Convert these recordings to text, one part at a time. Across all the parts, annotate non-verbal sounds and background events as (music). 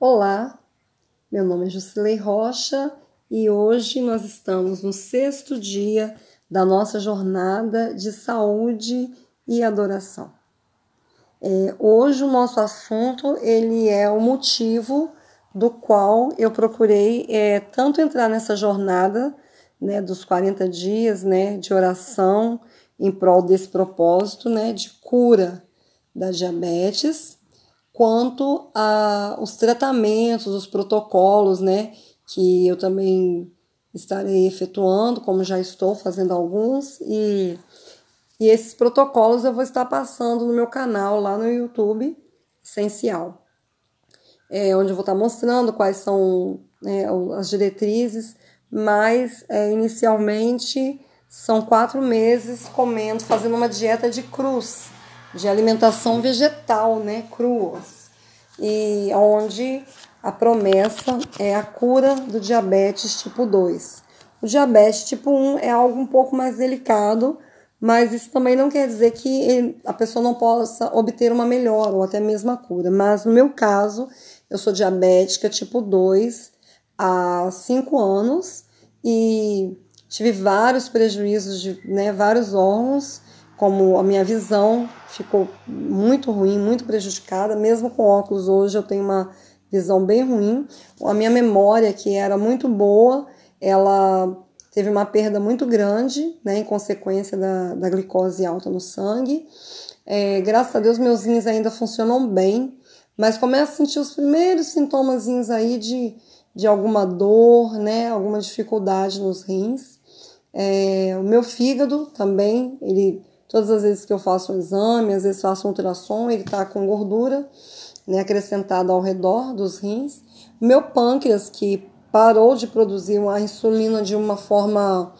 Olá, meu nome é Jusilei Rocha e hoje nós estamos no sexto dia da nossa jornada de saúde e adoração. É, hoje o nosso assunto ele é o motivo do qual eu procurei é, tanto entrar nessa jornada né, dos 40 dias né, de oração em prol desse propósito né, de cura da diabetes quanto aos tratamentos, os protocolos, né, que eu também estarei efetuando, como já estou fazendo alguns, e, e esses protocolos eu vou estar passando no meu canal lá no YouTube, Essencial, é, onde eu vou estar mostrando quais são né, as diretrizes, mas é, inicialmente são quatro meses comendo, fazendo uma dieta de cruz, de alimentação vegetal, né, cruas, e onde a promessa é a cura do diabetes tipo 2. O diabetes tipo 1 é algo um pouco mais delicado, mas isso também não quer dizer que a pessoa não possa obter uma melhora ou até mesmo a cura. Mas no meu caso, eu sou diabética tipo 2 há 5 anos e tive vários prejuízos de né, vários órgãos como a minha visão ficou muito ruim, muito prejudicada, mesmo com óculos hoje eu tenho uma visão bem ruim. A minha memória, que era muito boa, ela teve uma perda muito grande, né, em consequência da, da glicose alta no sangue. É, graças a Deus meus rins ainda funcionam bem, mas começo a sentir os primeiros sintomas aí de, de alguma dor, né, alguma dificuldade nos rins. É, o meu fígado também, ele Todas as vezes que eu faço um exame, às vezes faço um ultrassom, ele está com gordura né, acrescentada ao redor dos rins. Meu pâncreas, que parou de produzir uma insulina de uma forma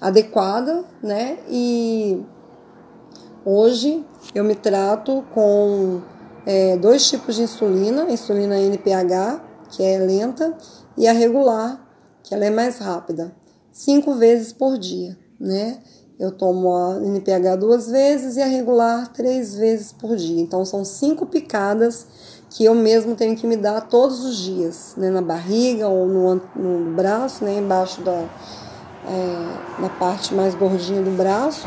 adequada, né? E hoje eu me trato com é, dois tipos de insulina, insulina NPH, que é lenta, e a regular, que ela é mais rápida, cinco vezes por dia, né? Eu tomo a NPH duas vezes e a regular três vezes por dia. Então são cinco picadas que eu mesmo tenho que me dar todos os dias, né, na barriga ou no, no braço, né, embaixo da é, na parte mais gordinha do braço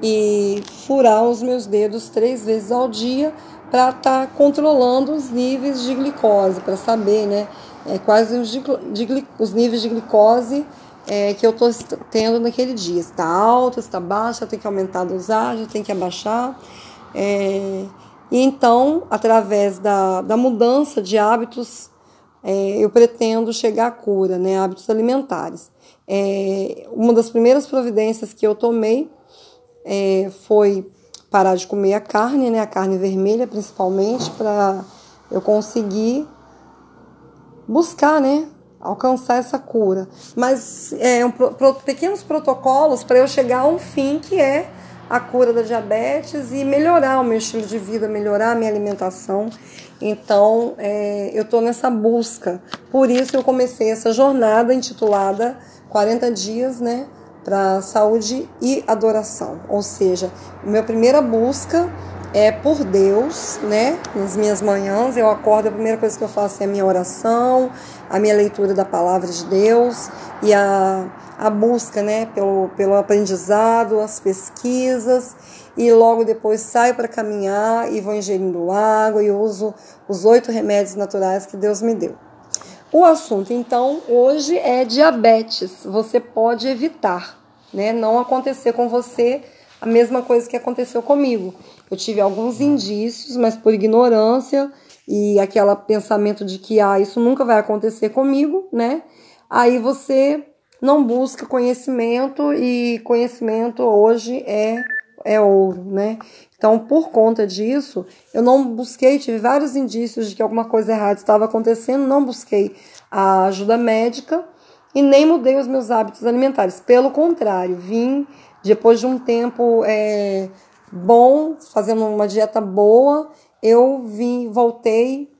e furar os meus dedos três vezes ao dia para estar tá controlando os níveis de glicose, para saber, né, é, quais os, de, de, os níveis de glicose é, que eu estou tendo naquele dia. Está alta, está baixa, tem que aumentar a dosagem, tem que abaixar. É, e então, através da, da mudança de hábitos, é, eu pretendo chegar à cura, né, hábitos alimentares. É, uma das primeiras providências que eu tomei é, foi parar de comer a carne, né, a carne vermelha principalmente, para eu conseguir buscar, né, alcançar essa cura. Mas é um, pro, pequenos protocolos para eu chegar a um fim que é a cura da diabetes e melhorar o meu estilo de vida, melhorar a minha alimentação. Então, é, eu estou nessa busca. Por isso, eu comecei essa jornada intitulada 40 Dias, né? Para saúde e adoração. Ou seja, minha primeira busca é por Deus, né? Nas minhas manhãs eu acordo, a primeira coisa que eu faço é a minha oração, a minha leitura da palavra de Deus e a, a busca, né? Pelo, pelo aprendizado, as pesquisas e logo depois saio para caminhar e vou ingerindo água e uso os oito remédios naturais que Deus me deu. O assunto então hoje é diabetes. Você pode evitar, né? Não acontecer com você a mesma coisa que aconteceu comigo. Eu tive alguns indícios, mas por ignorância e aquele pensamento de que ah, isso nunca vai acontecer comigo, né? Aí você não busca conhecimento e conhecimento hoje é é ouro, né? Então, por conta disso, eu não busquei, tive vários indícios de que alguma coisa errada estava acontecendo, não busquei a ajuda médica e nem mudei os meus hábitos alimentares. Pelo contrário, vim depois de um tempo é, bom, fazendo uma dieta boa, eu vim, voltei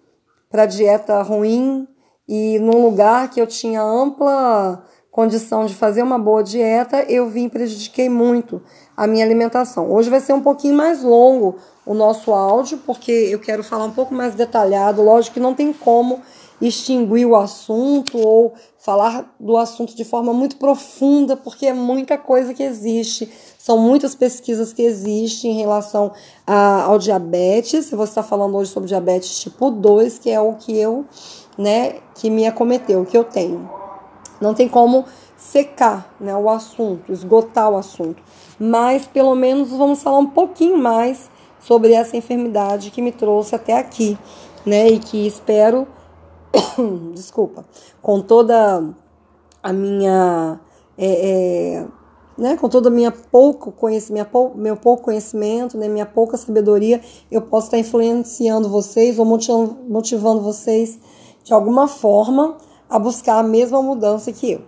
para dieta ruim e num lugar que eu tinha ampla condição de fazer uma boa dieta, eu vim prejudiquei muito a minha alimentação. Hoje vai ser um pouquinho mais longo o nosso áudio, porque eu quero falar um pouco mais detalhado. Lógico que não tem como extinguir o assunto ou falar do assunto de forma muito profunda, porque é muita coisa que existe, são muitas pesquisas que existem em relação a, ao diabetes. Você está falando hoje sobre diabetes tipo 2, que é o que eu, né, que me acometeu, que eu tenho. Não tem como secar né, o assunto, esgotar o assunto, mas pelo menos vamos falar um pouquinho mais sobre essa enfermidade que me trouxe até aqui, né, e que espero, (coughs) desculpa, com toda a minha é, é, né, com toda a minha pouco conhecimento, meu pouco conhecimento, né, minha pouca sabedoria, eu posso estar influenciando vocês ou motivando, motivando vocês de alguma forma a buscar a mesma mudança que eu.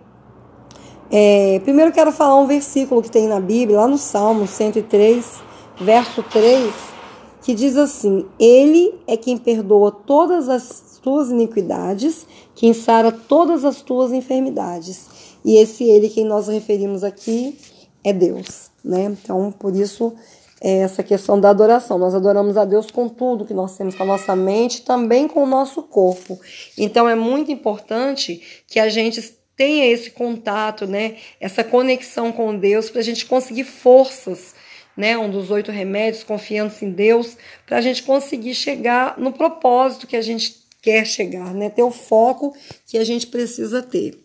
É, primeiro quero falar um versículo que tem na Bíblia, lá no Salmo 103, verso 3, que diz assim: Ele é quem perdoa todas as tuas iniquidades, quem sara todas as tuas enfermidades. E esse ele que nós referimos aqui é Deus, né? Então, por isso é essa questão da adoração. Nós adoramos a Deus com tudo que nós temos com a nossa mente, também com o nosso corpo. Então, é muito importante que a gente tenha esse contato, né? Essa conexão com Deus para a gente conseguir forças, né? Um dos oito remédios, confiança em Deus, para a gente conseguir chegar no propósito que a gente quer chegar, né? Ter o foco que a gente precisa ter.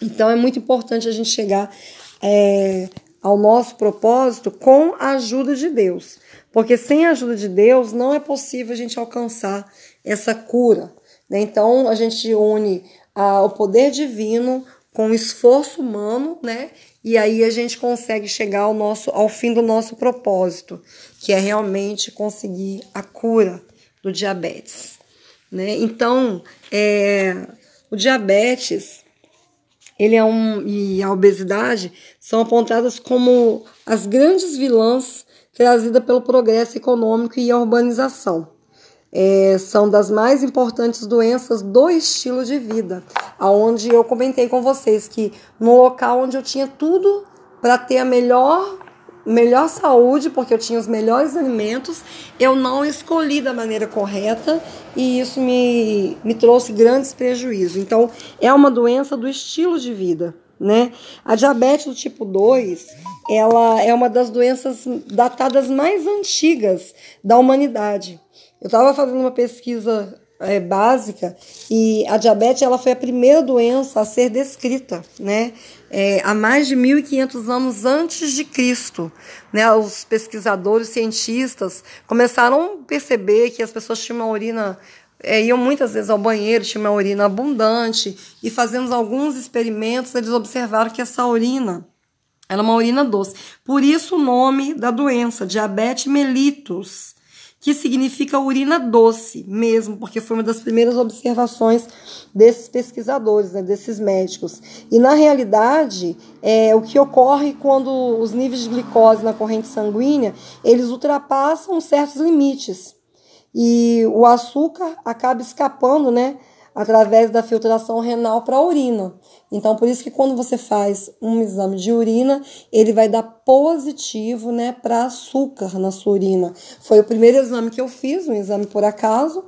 Então é muito importante a gente chegar é, ao nosso propósito com a ajuda de Deus, porque sem a ajuda de Deus não é possível a gente alcançar essa cura. Né? Então a gente une a, o poder divino com o esforço humano, né? E aí a gente consegue chegar ao nosso ao fim do nosso propósito, que é realmente conseguir a cura do diabetes, né? Então, é, o diabetes ele é um e a obesidade são apontadas como as grandes vilãs trazidas pelo progresso econômico e a urbanização. É, são das mais importantes doenças do estilo de vida, aonde eu comentei com vocês que no local onde eu tinha tudo para ter a melhor melhor saúde, porque eu tinha os melhores alimentos, eu não escolhi da maneira correta e isso me, me trouxe grandes prejuízos. Então, é uma doença do estilo de vida, né? A diabetes do tipo 2, ela é uma das doenças datadas mais antigas da humanidade. Eu estava fazendo uma pesquisa é, básica e a diabetes ela foi a primeira doença a ser descrita, né? É, há mais de 1.500 anos antes de Cristo, né? Os pesquisadores, cientistas começaram a perceber que as pessoas tinham uma urina é, iam muitas vezes ao banheiro, tinham uma urina abundante e fazendo alguns experimentos eles observaram que essa urina era uma urina doce. Por isso o nome da doença, diabetes mellitus que significa urina doce mesmo, porque foi uma das primeiras observações desses pesquisadores, né, desses médicos. E na realidade, é, o que ocorre quando os níveis de glicose na corrente sanguínea eles ultrapassam certos limites e o açúcar acaba escapando, né, através da filtração renal para a urina. Então, por isso que quando você faz um exame de urina, ele vai dar positivo, né, para açúcar na sua urina. Foi o primeiro exame que eu fiz, um exame por acaso,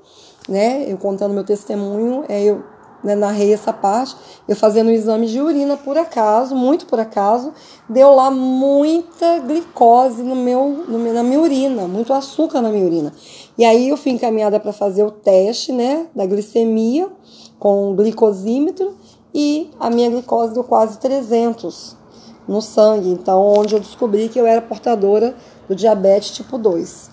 né, eu contando meu testemunho, é, eu né, narrei essa parte, eu fazendo um exame de urina por acaso, muito por acaso, deu lá muita glicose no meu, no, na minha urina, muito açúcar na minha urina. E aí eu fui encaminhada para fazer o teste, né, da glicemia com glicosímetro e a minha glicose deu quase 300 no sangue, então onde eu descobri que eu era portadora do diabetes tipo 2,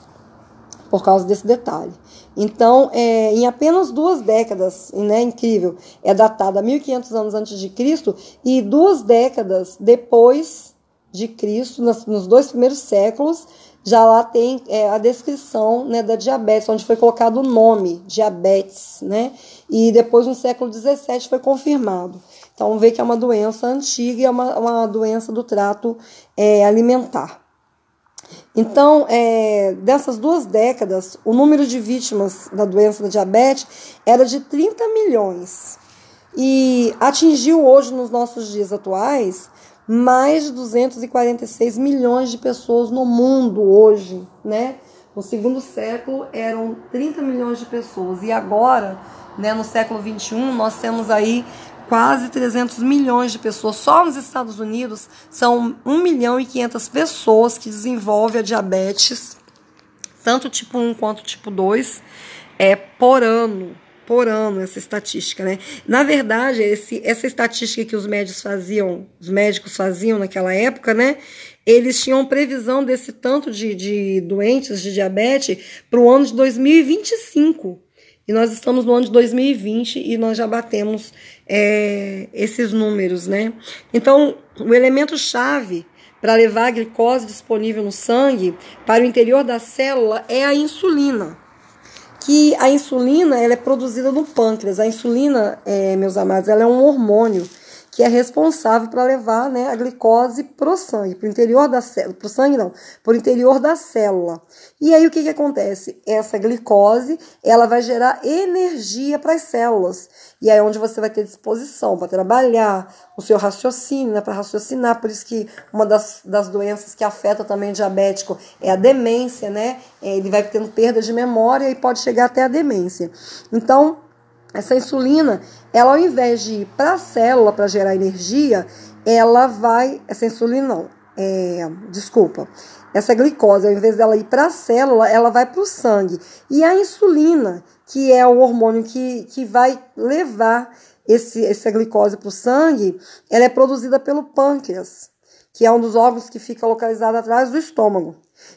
por causa desse detalhe. Então, é, em apenas duas décadas, né, incrível, é datada 1500 anos antes de Cristo e duas décadas depois de Cristo, nos, nos dois primeiros séculos, já lá tem é, a descrição né, da diabetes, onde foi colocado o nome diabetes, né? E depois no século XVII foi confirmado. Então vê que é uma doença antiga e é uma, uma doença do trato é, alimentar. Então, é, dessas duas décadas, o número de vítimas da doença da diabetes era de 30 milhões. E atingiu hoje, nos nossos dias atuais, mais de 246 milhões de pessoas no mundo hoje, né? No segundo século eram 30 milhões de pessoas e agora, né, no século 21, nós temos aí quase 300 milhões de pessoas. Só nos Estados Unidos são 1 milhão e 500 pessoas que desenvolvem a diabetes, tanto tipo 1 quanto tipo 2, é, por ano. Por ano, essa estatística, né? Na verdade, esse, essa estatística que os médicos faziam, os médicos faziam naquela época, né? Eles tinham previsão desse tanto de, de doentes de diabetes para o ano de 2025. E nós estamos no ano de 2020 e nós já batemos é, esses números, né? Então, o elemento chave para levar a glicose disponível no sangue para o interior da célula é a insulina. Que a insulina ela é produzida no pâncreas. A insulina, é, meus amados, ela é um hormônio que é responsável para levar né, a glicose para o sangue, para o interior da célula, para o sangue não, para o interior da célula. E aí o que, que acontece? Essa glicose ela vai gerar energia para as células. E aí é onde você vai ter disposição para trabalhar, o seu raciocínio, né, para raciocinar. Por isso que uma das, das doenças que afeta também o diabético é a demência, né? Ele vai tendo perda de memória e pode chegar até a demência. Então, essa insulina, ela ao invés de ir para a célula para gerar energia, ela vai. Essa insulina não, é, desculpa. Essa glicose, ao invés dela ir para a célula, ela vai para o sangue. E a insulina, que é o hormônio que, que vai levar esse, essa glicose para o sangue, ela é produzida pelo pâncreas, que é um dos órgãos que fica localizado atrás do estômago.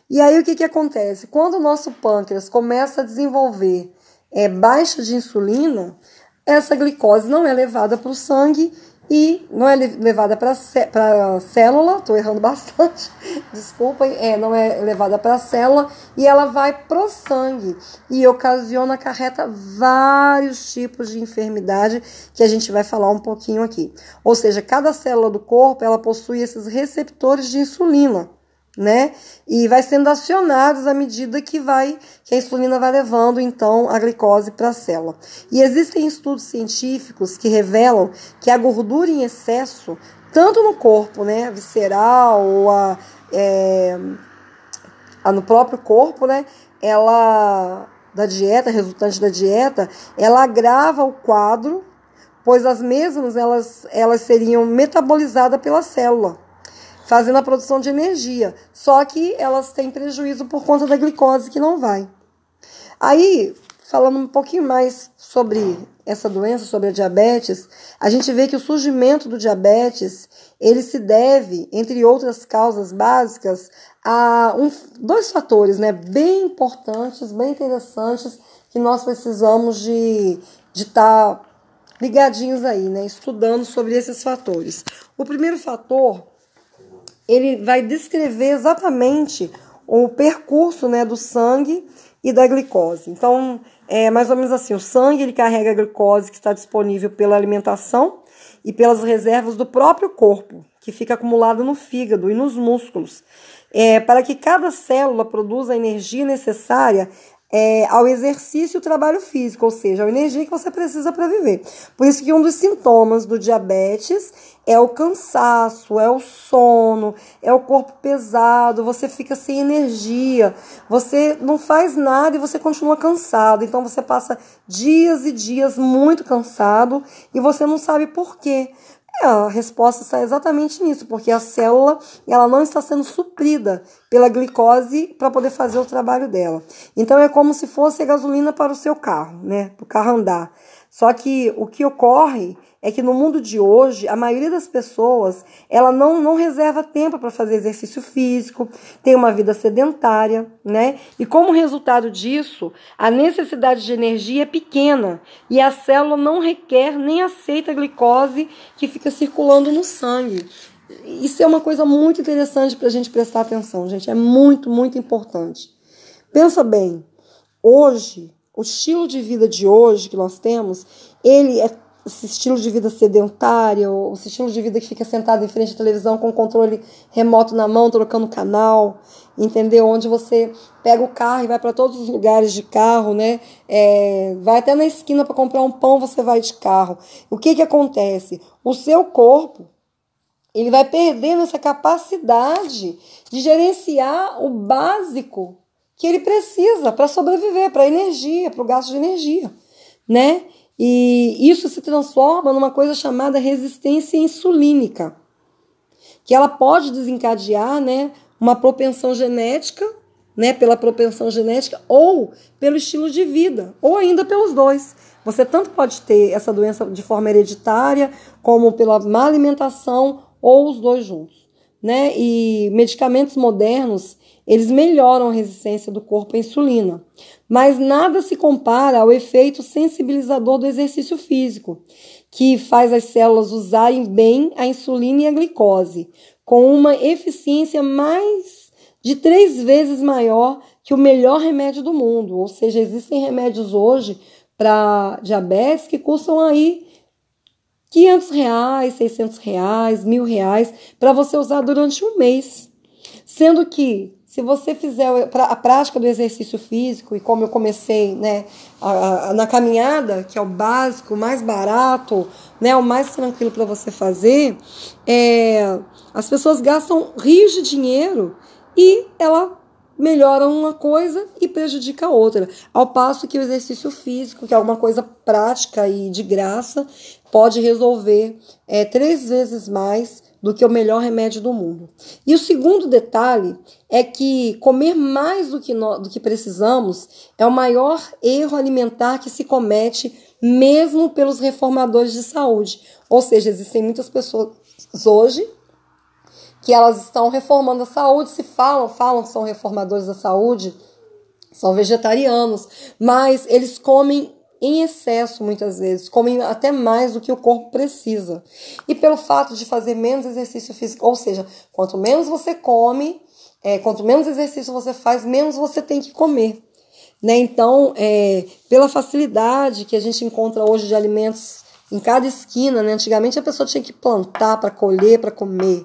E aí o que, que acontece? Quando o nosso pâncreas começa a desenvolver é baixa de insulina, essa glicose não é levada para o sangue e não é levada para a célula, estou errando (laughs) bastante, desculpem, é, não é levada para a célula e ela vai para o sangue e ocasiona, acarreta vários tipos de enfermidade que a gente vai falar um pouquinho aqui. Ou seja, cada célula do corpo ela possui esses receptores de insulina né? E vai sendo acionados à medida que vai que a insulina vai levando então a glicose para a célula. E existem estudos científicos que revelam que a gordura em excesso, tanto no corpo, né, visceral ou a, é, a no próprio corpo, né, ela da dieta resultante da dieta, ela agrava o quadro, pois as mesmas elas elas seriam metabolizadas pela célula fazendo a produção de energia. Só que elas têm prejuízo por conta da glicose que não vai. Aí, falando um pouquinho mais sobre essa doença, sobre a diabetes, a gente vê que o surgimento do diabetes, ele se deve, entre outras causas básicas, a um, dois fatores, né, bem importantes, bem interessantes, que nós precisamos de estar tá ligadinhos aí, né, estudando sobre esses fatores. O primeiro fator ele vai descrever exatamente o percurso né, do sangue e da glicose. Então, é mais ou menos assim: o sangue ele carrega a glicose que está disponível pela alimentação e pelas reservas do próprio corpo, que fica acumulado no fígado e nos músculos. É, para que cada célula produza a energia necessária é, ao exercício e o trabalho físico, ou seja, a energia que você precisa para viver. Por isso que um dos sintomas do diabetes é o cansaço, é o sono, é o corpo pesado, você fica sem energia, você não faz nada e você continua cansado. Então você passa dias e dias muito cansado e você não sabe por quê. A resposta está exatamente nisso, porque a célula ela não está sendo suprida pela glicose para poder fazer o trabalho dela. Então é como se fosse gasolina para o seu carro, né? Para o carro andar. Só que o que ocorre é que no mundo de hoje, a maioria das pessoas, ela não, não reserva tempo para fazer exercício físico, tem uma vida sedentária, né? E como resultado disso, a necessidade de energia é pequena e a célula não requer nem aceita a glicose que fica circulando no sangue. Isso é uma coisa muito interessante para a gente prestar atenção, gente. É muito, muito importante. Pensa bem, hoje, o estilo de vida de hoje que nós temos, ele é esse estilo de vida sedentário, esse estilo de vida que fica sentado em frente à televisão com o controle remoto na mão, trocando canal, entendeu? Onde você pega o carro e vai para todos os lugares de carro, né? É, vai até na esquina para comprar um pão, você vai de carro. O que que acontece? O seu corpo ele vai perdendo essa capacidade de gerenciar o básico que ele precisa para sobreviver, para energia, para o gasto de energia, né? E isso se transforma numa coisa chamada resistência insulínica, que ela pode desencadear, né, uma propensão genética, né, pela propensão genética ou pelo estilo de vida, ou ainda pelos dois. Você tanto pode ter essa doença de forma hereditária, como pela má alimentação, ou os dois juntos. Né? E medicamentos modernos, eles melhoram a resistência do corpo à insulina. Mas nada se compara ao efeito sensibilizador do exercício físico, que faz as células usarem bem a insulina e a glicose, com uma eficiência mais de três vezes maior que o melhor remédio do mundo. Ou seja, existem remédios hoje para diabetes que custam aí 500 reais, 600 reais, mil reais para você usar durante um mês. Sendo que se você fizer a prática do exercício físico e como eu comecei, né, a, a, na caminhada, que é o básico, o mais barato, né, o mais tranquilo para você fazer, é, as pessoas gastam rios de dinheiro e ela melhora uma coisa e prejudica a outra. Ao passo que o exercício físico, que é alguma coisa prática e de graça, pode resolver é, três vezes mais do que o melhor remédio do mundo. E o segundo detalhe é que comer mais do que, nós, do que precisamos é o maior erro alimentar que se comete, mesmo pelos reformadores de saúde. Ou seja, existem muitas pessoas hoje que elas estão reformando a saúde, se falam, falam que são reformadores da saúde, são vegetarianos, mas eles comem em excesso muitas vezes, comem até mais do que o corpo precisa. E pelo fato de fazer menos exercício físico, ou seja, quanto menos você come, é, quanto menos exercício você faz, menos você tem que comer. Né? Então, é, pela facilidade que a gente encontra hoje de alimentos em cada esquina, né? antigamente a pessoa tinha que plantar para colher, para comer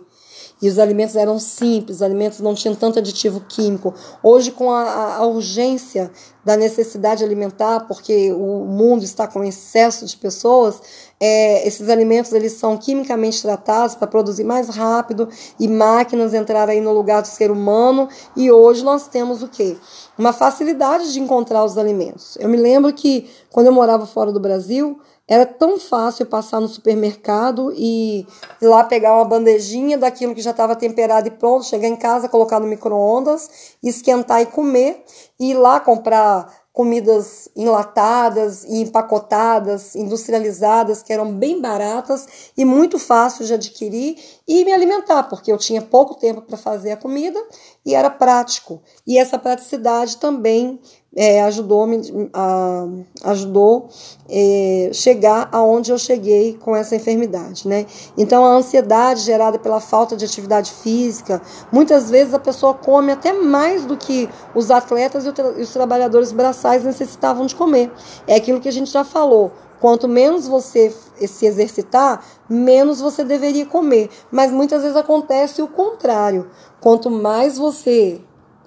e os alimentos eram simples, os alimentos não tinham tanto aditivo químico. Hoje, com a, a urgência da necessidade alimentar, porque o mundo está com excesso de pessoas, é, esses alimentos eles são quimicamente tratados para produzir mais rápido e máquinas entrar aí no lugar do ser humano. E hoje nós temos o quê? Uma facilidade de encontrar os alimentos. Eu me lembro que quando eu morava fora do Brasil, era tão fácil passar no supermercado e ir lá pegar uma bandejinha daquilo que já estava temperado e pronto, chegar em casa, colocar no micro-ondas, esquentar e comer, e ir lá comprar comidas enlatadas e empacotadas, industrializadas, que eram bem baratas e muito fáceis de adquirir e me alimentar, porque eu tinha pouco tempo para fazer a comida e era prático. E essa praticidade também é, ajudou me a, ajudou é, chegar aonde eu cheguei com essa enfermidade, né? Então a ansiedade gerada pela falta de atividade física, muitas vezes a pessoa come até mais do que os atletas e, e os trabalhadores braçais necessitavam de comer. É aquilo que a gente já falou. Quanto menos você se exercitar, menos você deveria comer. Mas muitas vezes acontece o contrário. Quanto mais você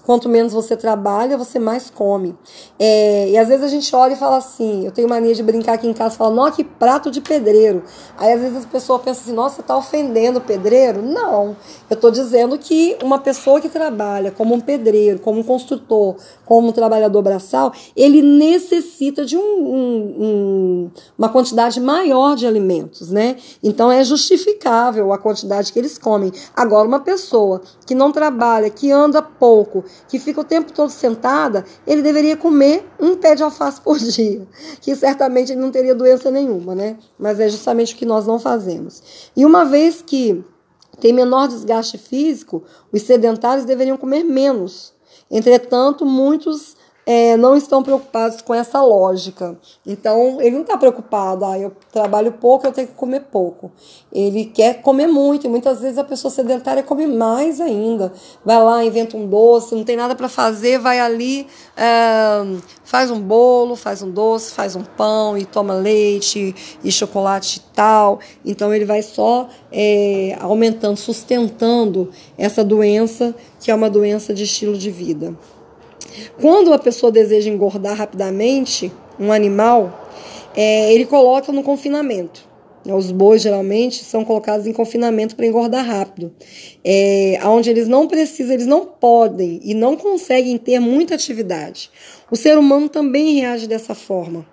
Quanto menos você trabalha, você mais come. É, e às vezes a gente olha e fala assim: eu tenho mania de brincar aqui em casa e falar, nossa, que prato de pedreiro. Aí às vezes a pessoa pensa assim: nossa, você está ofendendo o pedreiro? Não. Eu estou dizendo que uma pessoa que trabalha como um pedreiro, como um construtor, como um trabalhador braçal, ele necessita de um, um, um, uma quantidade maior de alimentos, né? Então é justificável a quantidade que eles comem. Agora, uma pessoa que não trabalha, que anda pouco, que fica o tempo todo sentada, ele deveria comer um pé de alface por (laughs) dia, que certamente ele não teria doença nenhuma, né? Mas é justamente o que nós não fazemos. E uma vez que tem menor desgaste físico, os sedentários deveriam comer menos. Entretanto, muitos é, não estão preocupados com essa lógica. Então, ele não está preocupado, ah, eu trabalho pouco, eu tenho que comer pouco. Ele quer comer muito, e muitas vezes a pessoa sedentária come mais ainda. Vai lá, inventa um doce, não tem nada para fazer, vai ali, é, faz um bolo, faz um doce, faz um pão e toma leite e chocolate e tal. Então, ele vai só é, aumentando, sustentando essa doença, que é uma doença de estilo de vida. Quando a pessoa deseja engordar rapidamente um animal, é, ele coloca no confinamento. Os bois geralmente são colocados em confinamento para engordar rápido, é, onde eles não precisam, eles não podem e não conseguem ter muita atividade. O ser humano também reage dessa forma.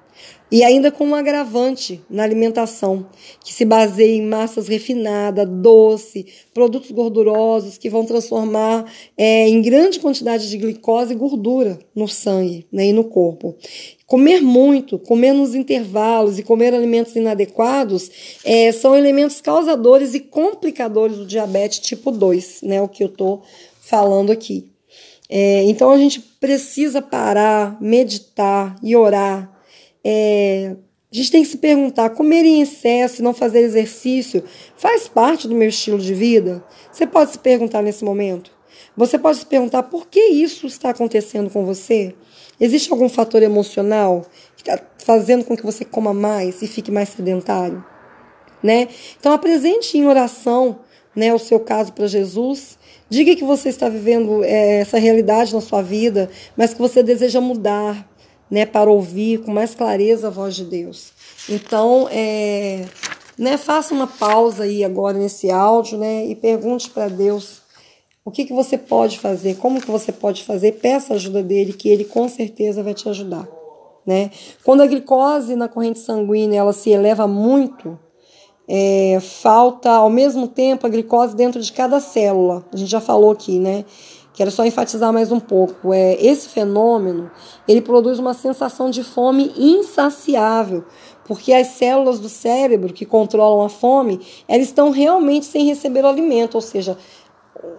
E ainda com um agravante na alimentação, que se baseia em massas refinadas, doce, produtos gordurosos que vão transformar é, em grande quantidade de glicose e gordura no sangue né, e no corpo. Comer muito, comer nos intervalos e comer alimentos inadequados é, são elementos causadores e complicadores do diabetes tipo 2, né, o que eu estou falando aqui. É, então a gente precisa parar, meditar e orar é, a gente tem que se perguntar: comer em excesso não fazer exercício faz parte do meu estilo de vida? Você pode se perguntar nesse momento. Você pode se perguntar por que isso está acontecendo com você? Existe algum fator emocional que está fazendo com que você coma mais e fique mais sedentário? Né? Então apresente em oração né, o seu caso para Jesus. Diga que você está vivendo é, essa realidade na sua vida, mas que você deseja mudar, né, para ouvir com mais clareza a voz de Deus. Então, é, né, faça uma pausa aí agora nesse áudio, né, e pergunte para Deus o que, que você pode fazer, como que você pode fazer, peça a ajuda dele, que ele com certeza vai te ajudar. Né? Quando a glicose na corrente sanguínea ela se eleva muito, é, falta ao mesmo tempo a glicose dentro de cada célula. A gente já falou aqui, né? Quero só enfatizar mais um pouco. É, esse fenômeno ele produz uma sensação de fome insaciável, porque as células do cérebro que controlam a fome, elas estão realmente sem receber o alimento, ou seja,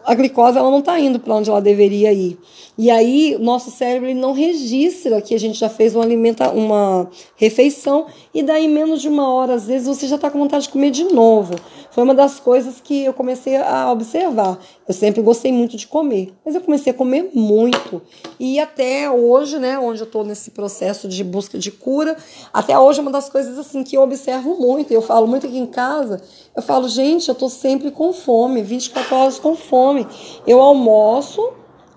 a glicose ela não está indo para onde ela deveria ir. E aí, nosso cérebro ele não registra que a gente já fez uma, alimenta, uma refeição e daí, menos de uma hora, às vezes, você já está com vontade de comer de novo. Foi uma das coisas que eu comecei a observar. Eu sempre gostei muito de comer, mas eu comecei a comer muito. E até hoje, né, onde eu estou nesse processo de busca de cura, até hoje é uma das coisas assim que eu observo muito. Eu falo muito aqui em casa. Eu falo, gente, eu estou sempre com fome, 24 horas com fome. Eu almoço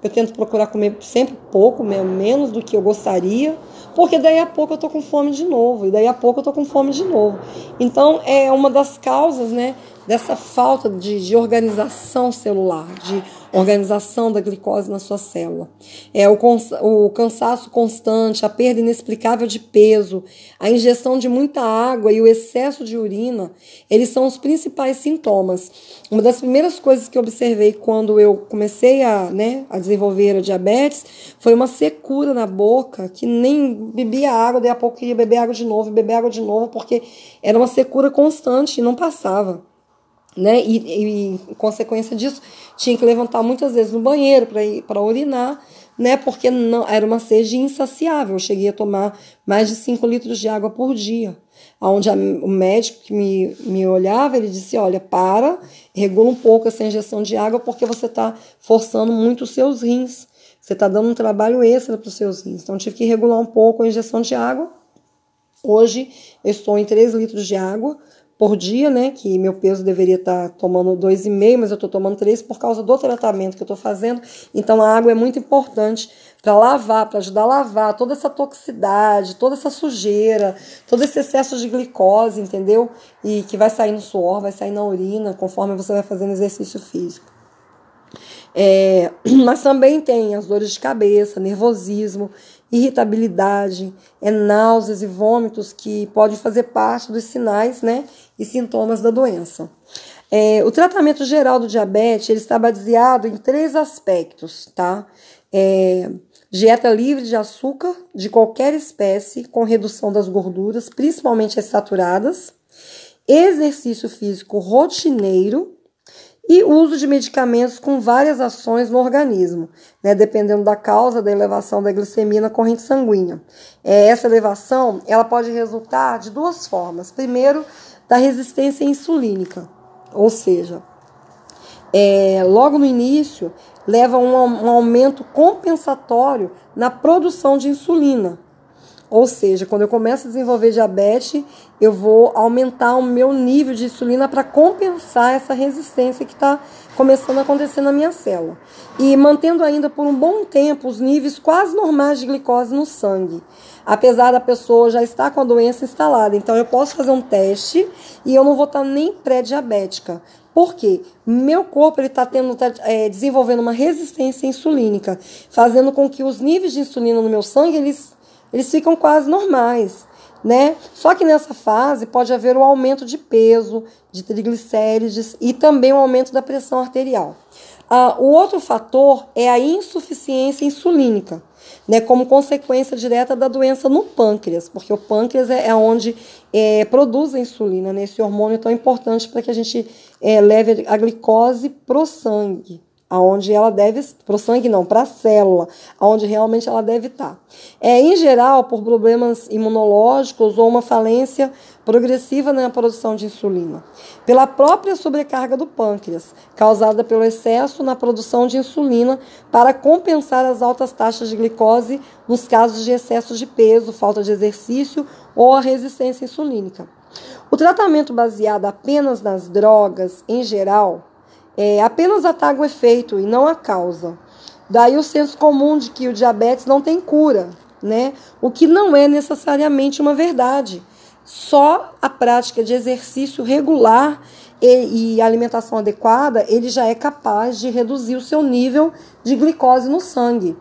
eu tento procurar comer sempre pouco, menos do que eu gostaria, porque daí a pouco eu tô com fome de novo, e daí a pouco eu tô com fome de novo. Então é uma das causas, né, dessa falta de, de organização celular, de organização da glicose na sua célula. É o, o cansaço constante, a perda inexplicável de peso, a ingestão de muita água e o excesso de urina, eles são os principais sintomas. Uma das primeiras coisas que eu observei quando eu comecei a, né, a desenvolver a diabetes foi uma secura na boca, que nem bebia água, daí a pouco queria beber água de novo, beber água de novo, porque era uma secura constante e não passava né? E, e, consequência disso, tinha que levantar muitas vezes no banheiro para ir para urinar, né? Porque não era uma sede insaciável. Eu cheguei a tomar mais de 5 litros de água por dia. Onde a, o médico que me, me olhava, ele disse: Olha, para, regula um pouco essa injeção de água, porque você está forçando muito os seus rins. Você está dando um trabalho extra para os seus rins. Então, tive que regular um pouco a injeção de água. Hoje, eu estou em 3 litros de água por dia, né? Que meu peso deveria estar tá tomando 2,5, mas eu estou tomando 3 por causa do tratamento que eu estou fazendo. Então a água é muito importante para lavar, para ajudar a lavar toda essa toxicidade, toda essa sujeira, todo esse excesso de glicose, entendeu? E que vai sair no suor, vai sair na urina, conforme você vai fazendo exercício físico. É, (clears throat) mas também tem as dores de cabeça, nervosismo, irritabilidade, é, náuseas e vômitos que podem fazer parte dos sinais né, e sintomas da doença. É, o tratamento geral do diabetes ele está baseado em três aspectos, tá? É, dieta livre de açúcar de qualquer espécie, com redução das gorduras, principalmente as saturadas, exercício físico rotineiro e uso de medicamentos com várias ações no organismo, né, dependendo da causa da elevação da glicemia na corrente sanguínea. É, essa elevação ela pode resultar de duas formas. Primeiro, da resistência insulínica, ou seja, é, logo no início leva a um, um aumento compensatório na produção de insulina, Ou seja, quando eu começo a desenvolver diabetes, eu vou aumentar o meu nível de insulina para compensar essa resistência que está começando a acontecer na minha célula. E mantendo ainda por um bom tempo os níveis quase normais de glicose no sangue. Apesar da pessoa já estar com a doença instalada. Então eu posso fazer um teste e eu não vou estar nem pré-diabética. Por quê? Meu corpo está tá, é, desenvolvendo uma resistência insulínica, fazendo com que os níveis de insulina no meu sangue eles, eles ficam quase normais. Né? Só que nessa fase pode haver o um aumento de peso, de triglicérides e também o um aumento da pressão arterial. Ah, o outro fator é a insuficiência insulínica né, como consequência direta da doença no pâncreas, porque o pâncreas é, é onde é, produz a insulina, né, esse hormônio tão importante para que a gente é, leve a glicose para o sangue aonde ela deve para sangue não para a célula aonde realmente ela deve estar é em geral por problemas imunológicos ou uma falência progressiva na produção de insulina. Pela própria sobrecarga do pâncreas causada pelo excesso na produção de insulina para compensar as altas taxas de glicose nos casos de excesso de peso falta de exercício ou a resistência insulínica. O tratamento baseado apenas nas drogas em geral é, apenas ataca o efeito e não a causa. Daí o senso comum de que o diabetes não tem cura, né? O que não é necessariamente uma verdade. Só a prática de exercício regular e, e alimentação adequada, ele já é capaz de reduzir o seu nível de glicose no sangue.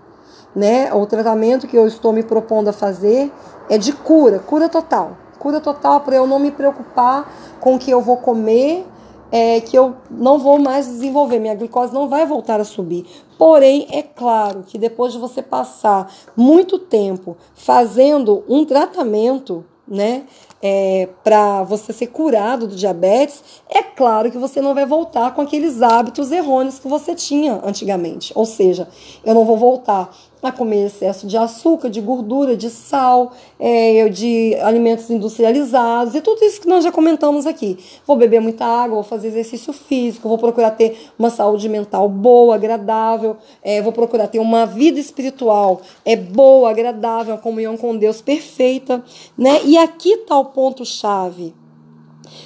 Né? O tratamento que eu estou me propondo a fazer é de cura, cura total. Cura total para eu não me preocupar com o que eu vou comer é, que eu não vou mais desenvolver, minha glicose não vai voltar a subir. Porém, é claro que depois de você passar muito tempo fazendo um tratamento, né, é, para você ser curado do diabetes, é claro que você não vai voltar com aqueles hábitos errôneos que você tinha antigamente. Ou seja, eu não vou voltar a comer excesso de açúcar, de gordura, de sal, é, de alimentos industrializados e tudo isso que nós já comentamos aqui. Vou beber muita água, vou fazer exercício físico, vou procurar ter uma saúde mental boa, agradável, é, vou procurar ter uma vida espiritual é boa, agradável, uma comunhão com Deus perfeita, né? E aqui está o ponto chave.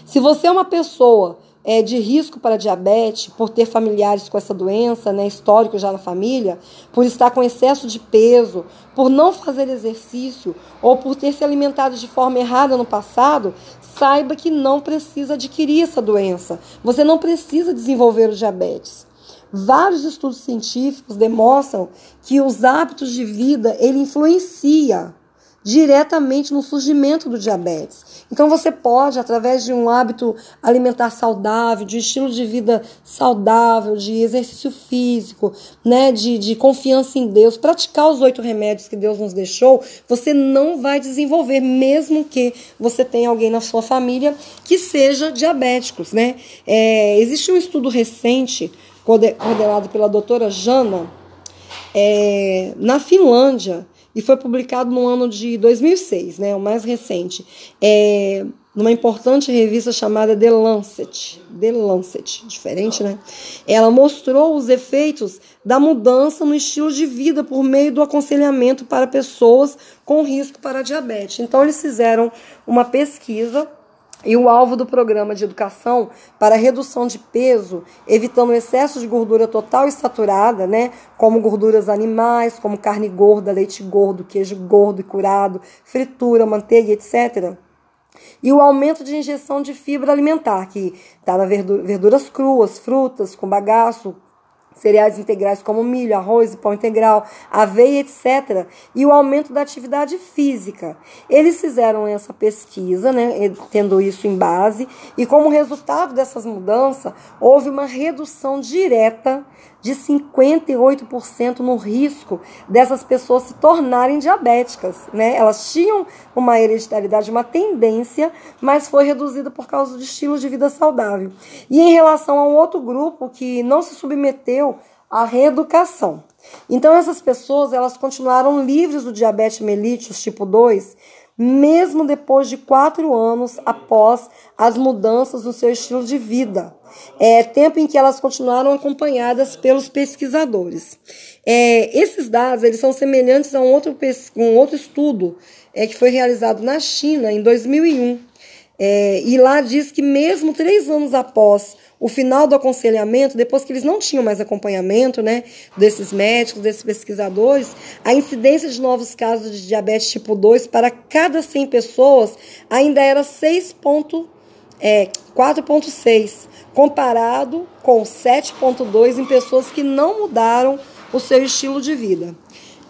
Se você é uma pessoa é, de risco para diabetes, por ter familiares com essa doença, né, histórico já na família, por estar com excesso de peso, por não fazer exercício ou por ter se alimentado de forma errada no passado, saiba que não precisa adquirir essa doença. Você não precisa desenvolver o diabetes. Vários estudos científicos demonstram que os hábitos de vida ele influencia diretamente no surgimento do diabetes. Então você pode, através de um hábito alimentar saudável, de estilo de vida saudável, de exercício físico, né, de, de confiança em Deus, praticar os oito remédios que Deus nos deixou, você não vai desenvolver, mesmo que você tenha alguém na sua família que seja diabéticos, né? É, existe um estudo recente coordenado pela doutora Jana é, na Finlândia e foi publicado no ano de 2006, né, o mais recente, é, numa importante revista chamada The Lancet. The Lancet, diferente, né? Ela mostrou os efeitos da mudança no estilo de vida por meio do aconselhamento para pessoas com risco para diabetes. Então, eles fizeram uma pesquisa e o alvo do programa de educação para redução de peso, evitando o excesso de gordura total e saturada, né, como gorduras animais, como carne gorda, leite gordo, queijo gordo e curado, fritura, manteiga, etc. E o aumento de injeção de fibra alimentar, que está na verdura, verduras cruas, frutas, com bagaço, cereais integrais como milho, arroz e pão integral, aveia, etc. E o aumento da atividade física. Eles fizeram essa pesquisa, né, tendo isso em base, e como resultado dessas mudanças, houve uma redução direta de 58% no risco dessas pessoas se tornarem diabéticas, né? Elas tinham uma hereditariedade, uma tendência, mas foi reduzida por causa do estilo de vida saudável. E em relação a um outro grupo que não se submeteu à reeducação. Então essas pessoas, elas continuaram livres do diabetes mellitus tipo 2, mesmo depois de quatro anos após as mudanças no seu estilo de vida. É tempo em que elas continuaram acompanhadas pelos pesquisadores. É, esses dados eles são semelhantes a um outro, um outro estudo é, que foi realizado na China em 2001. É, e lá diz que mesmo três anos após o final do aconselhamento, depois que eles não tinham mais acompanhamento né, desses médicos, desses pesquisadores, a incidência de novos casos de diabetes tipo 2 para cada 100 pessoas ainda era 6,4,6, é, comparado com 7,2 em pessoas que não mudaram o seu estilo de vida.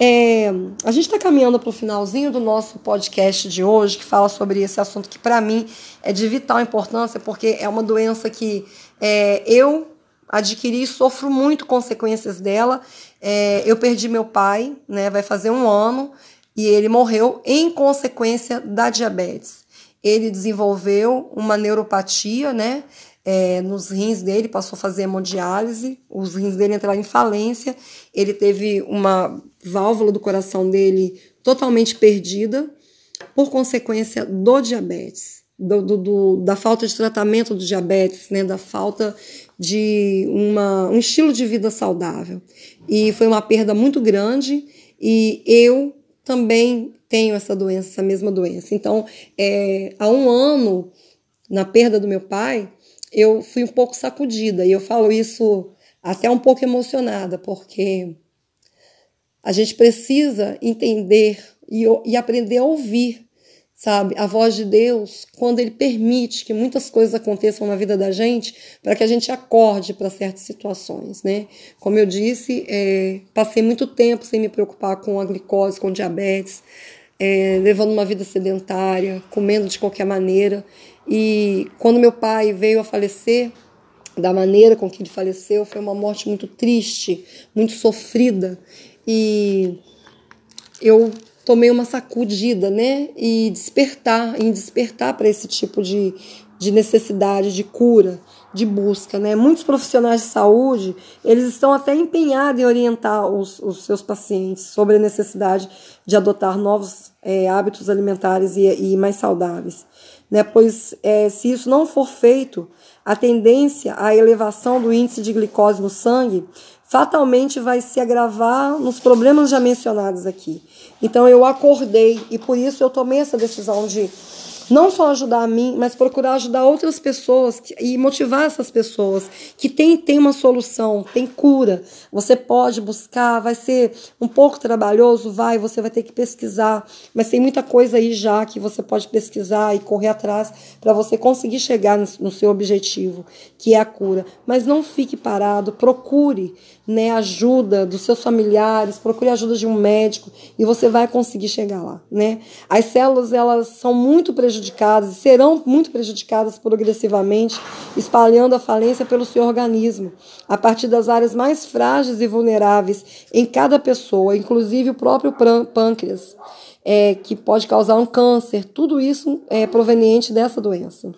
É, a gente está caminhando para o finalzinho do nosso podcast de hoje, que fala sobre esse assunto que, para mim, é de vital importância, porque é uma doença que é, eu adquiri e sofro muito consequências dela. É, eu perdi meu pai, né, vai fazer um ano, e ele morreu em consequência da diabetes. Ele desenvolveu uma neuropatia, né? É, nos rins dele, passou a fazer hemodiálise, os rins dele entraram em falência, ele teve uma válvula do coração dele totalmente perdida por consequência do diabetes, do, do, do, da falta de tratamento do diabetes, né, da falta de uma, um estilo de vida saudável. E foi uma perda muito grande e eu também tenho essa doença, essa mesma doença. Então, é, há um ano, na perda do meu pai, eu fui um pouco sacudida. E eu falo isso até um pouco emocionada, porque a gente precisa entender e, e aprender a ouvir, sabe, a voz de Deus quando Ele permite que muitas coisas aconteçam na vida da gente para que a gente acorde para certas situações, né? Como eu disse, é, passei muito tempo sem me preocupar com a glicose, com diabetes, é, levando uma vida sedentária, comendo de qualquer maneira. E quando meu pai veio a falecer, da maneira com que ele faleceu, foi uma morte muito triste, muito sofrida. E eu tomei uma sacudida, né? E despertar, em despertar para esse tipo de, de necessidade de cura, de busca, né? Muitos profissionais de saúde, eles estão até empenhados em orientar os, os seus pacientes sobre a necessidade de adotar novos é, hábitos alimentares e, e mais saudáveis né? pois é, se isso não for feito, a tendência à elevação do índice de glicose no sangue fatalmente vai se agravar nos problemas já mencionados aqui. Então eu acordei e por isso eu tomei essa decisão de não só ajudar a mim, mas procurar ajudar outras pessoas e motivar essas pessoas que tem, tem uma solução, tem cura. Você pode buscar, vai ser um pouco trabalhoso, vai, você vai ter que pesquisar, mas tem muita coisa aí já que você pode pesquisar e correr atrás para você conseguir chegar no seu objetivo, que é a cura. Mas não fique parado, procure né, ajuda dos seus familiares, procure ajuda de um médico e você vai conseguir chegar lá, né? As células elas são muito prejudicadas, serão muito prejudicadas progressivamente, espalhando a falência pelo seu organismo, a partir das áreas mais frágeis e vulneráveis em cada pessoa, inclusive o próprio pâncreas, é, que pode causar um câncer. Tudo isso é proveniente dessa doença.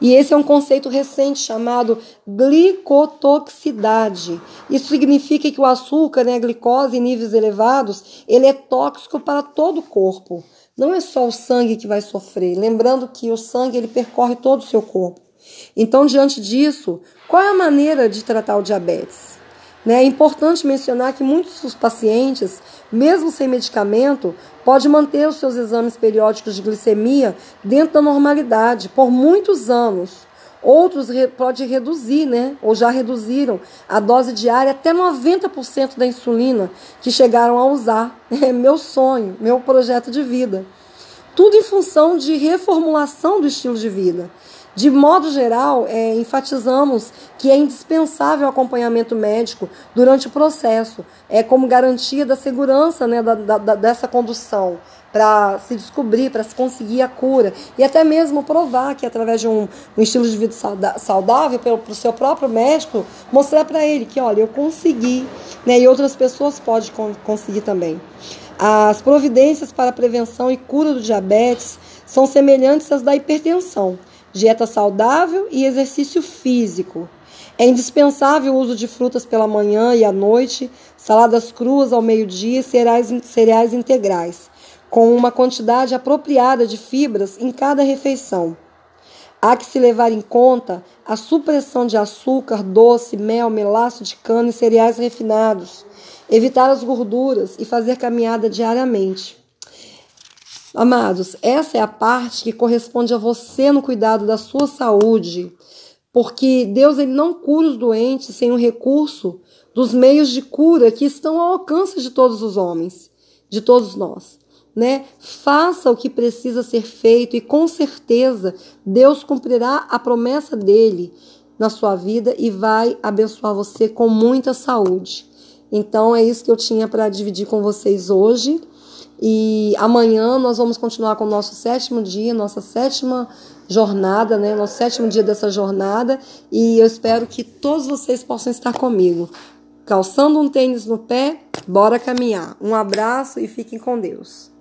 E esse é um conceito recente chamado glicotoxicidade. Isso significa que o açúcar, né, a glicose em níveis elevados, ele é tóxico para todo o corpo. Não é só o sangue que vai sofrer. Lembrando que o sangue ele percorre todo o seu corpo. Então, diante disso, qual é a maneira de tratar o diabetes? Né? É importante mencionar que muitos dos pacientes, mesmo sem medicamento, pode manter os seus exames periódicos de glicemia dentro da normalidade por muitos anos. Outros re pode reduzir, né? Ou já reduziram a dose diária até 90% da insulina que chegaram a usar. (laughs) É meu sonho, meu projeto de vida. Tudo em função de reformulação do estilo de vida. De modo geral, é, enfatizamos que é indispensável acompanhamento médico durante o processo, é como garantia da segurança né, da, da, dessa condução, para se descobrir, para se conseguir a cura. E até mesmo provar que através de um, um estilo de vida saudável para o seu próprio médico, mostrar para ele que, olha, eu consegui, né, e outras pessoas podem conseguir também. As providências para prevenção e cura do diabetes são semelhantes às da hipertensão dieta saudável e exercício físico. É indispensável o uso de frutas pela manhã e à noite, saladas cruas ao meio-dia e cereais, cereais integrais. com uma quantidade apropriada de fibras em cada refeição. Há que se levar em conta a supressão de açúcar, doce, mel, melaço de cana e cereais refinados, evitar as gorduras e fazer caminhada diariamente. Amados, essa é a parte que corresponde a você no cuidado da sua saúde, porque Deus ele não cura os doentes sem o recurso dos meios de cura que estão ao alcance de todos os homens, de todos nós né? Faça o que precisa ser feito e com certeza Deus cumprirá a promessa dele na sua vida e vai abençoar você com muita saúde. Então é isso que eu tinha para dividir com vocês hoje. E amanhã nós vamos continuar com o nosso sétimo dia, nossa sétima jornada, né? Nosso sétimo dia dessa jornada. E eu espero que todos vocês possam estar comigo. Calçando um tênis no pé, bora caminhar. Um abraço e fiquem com Deus.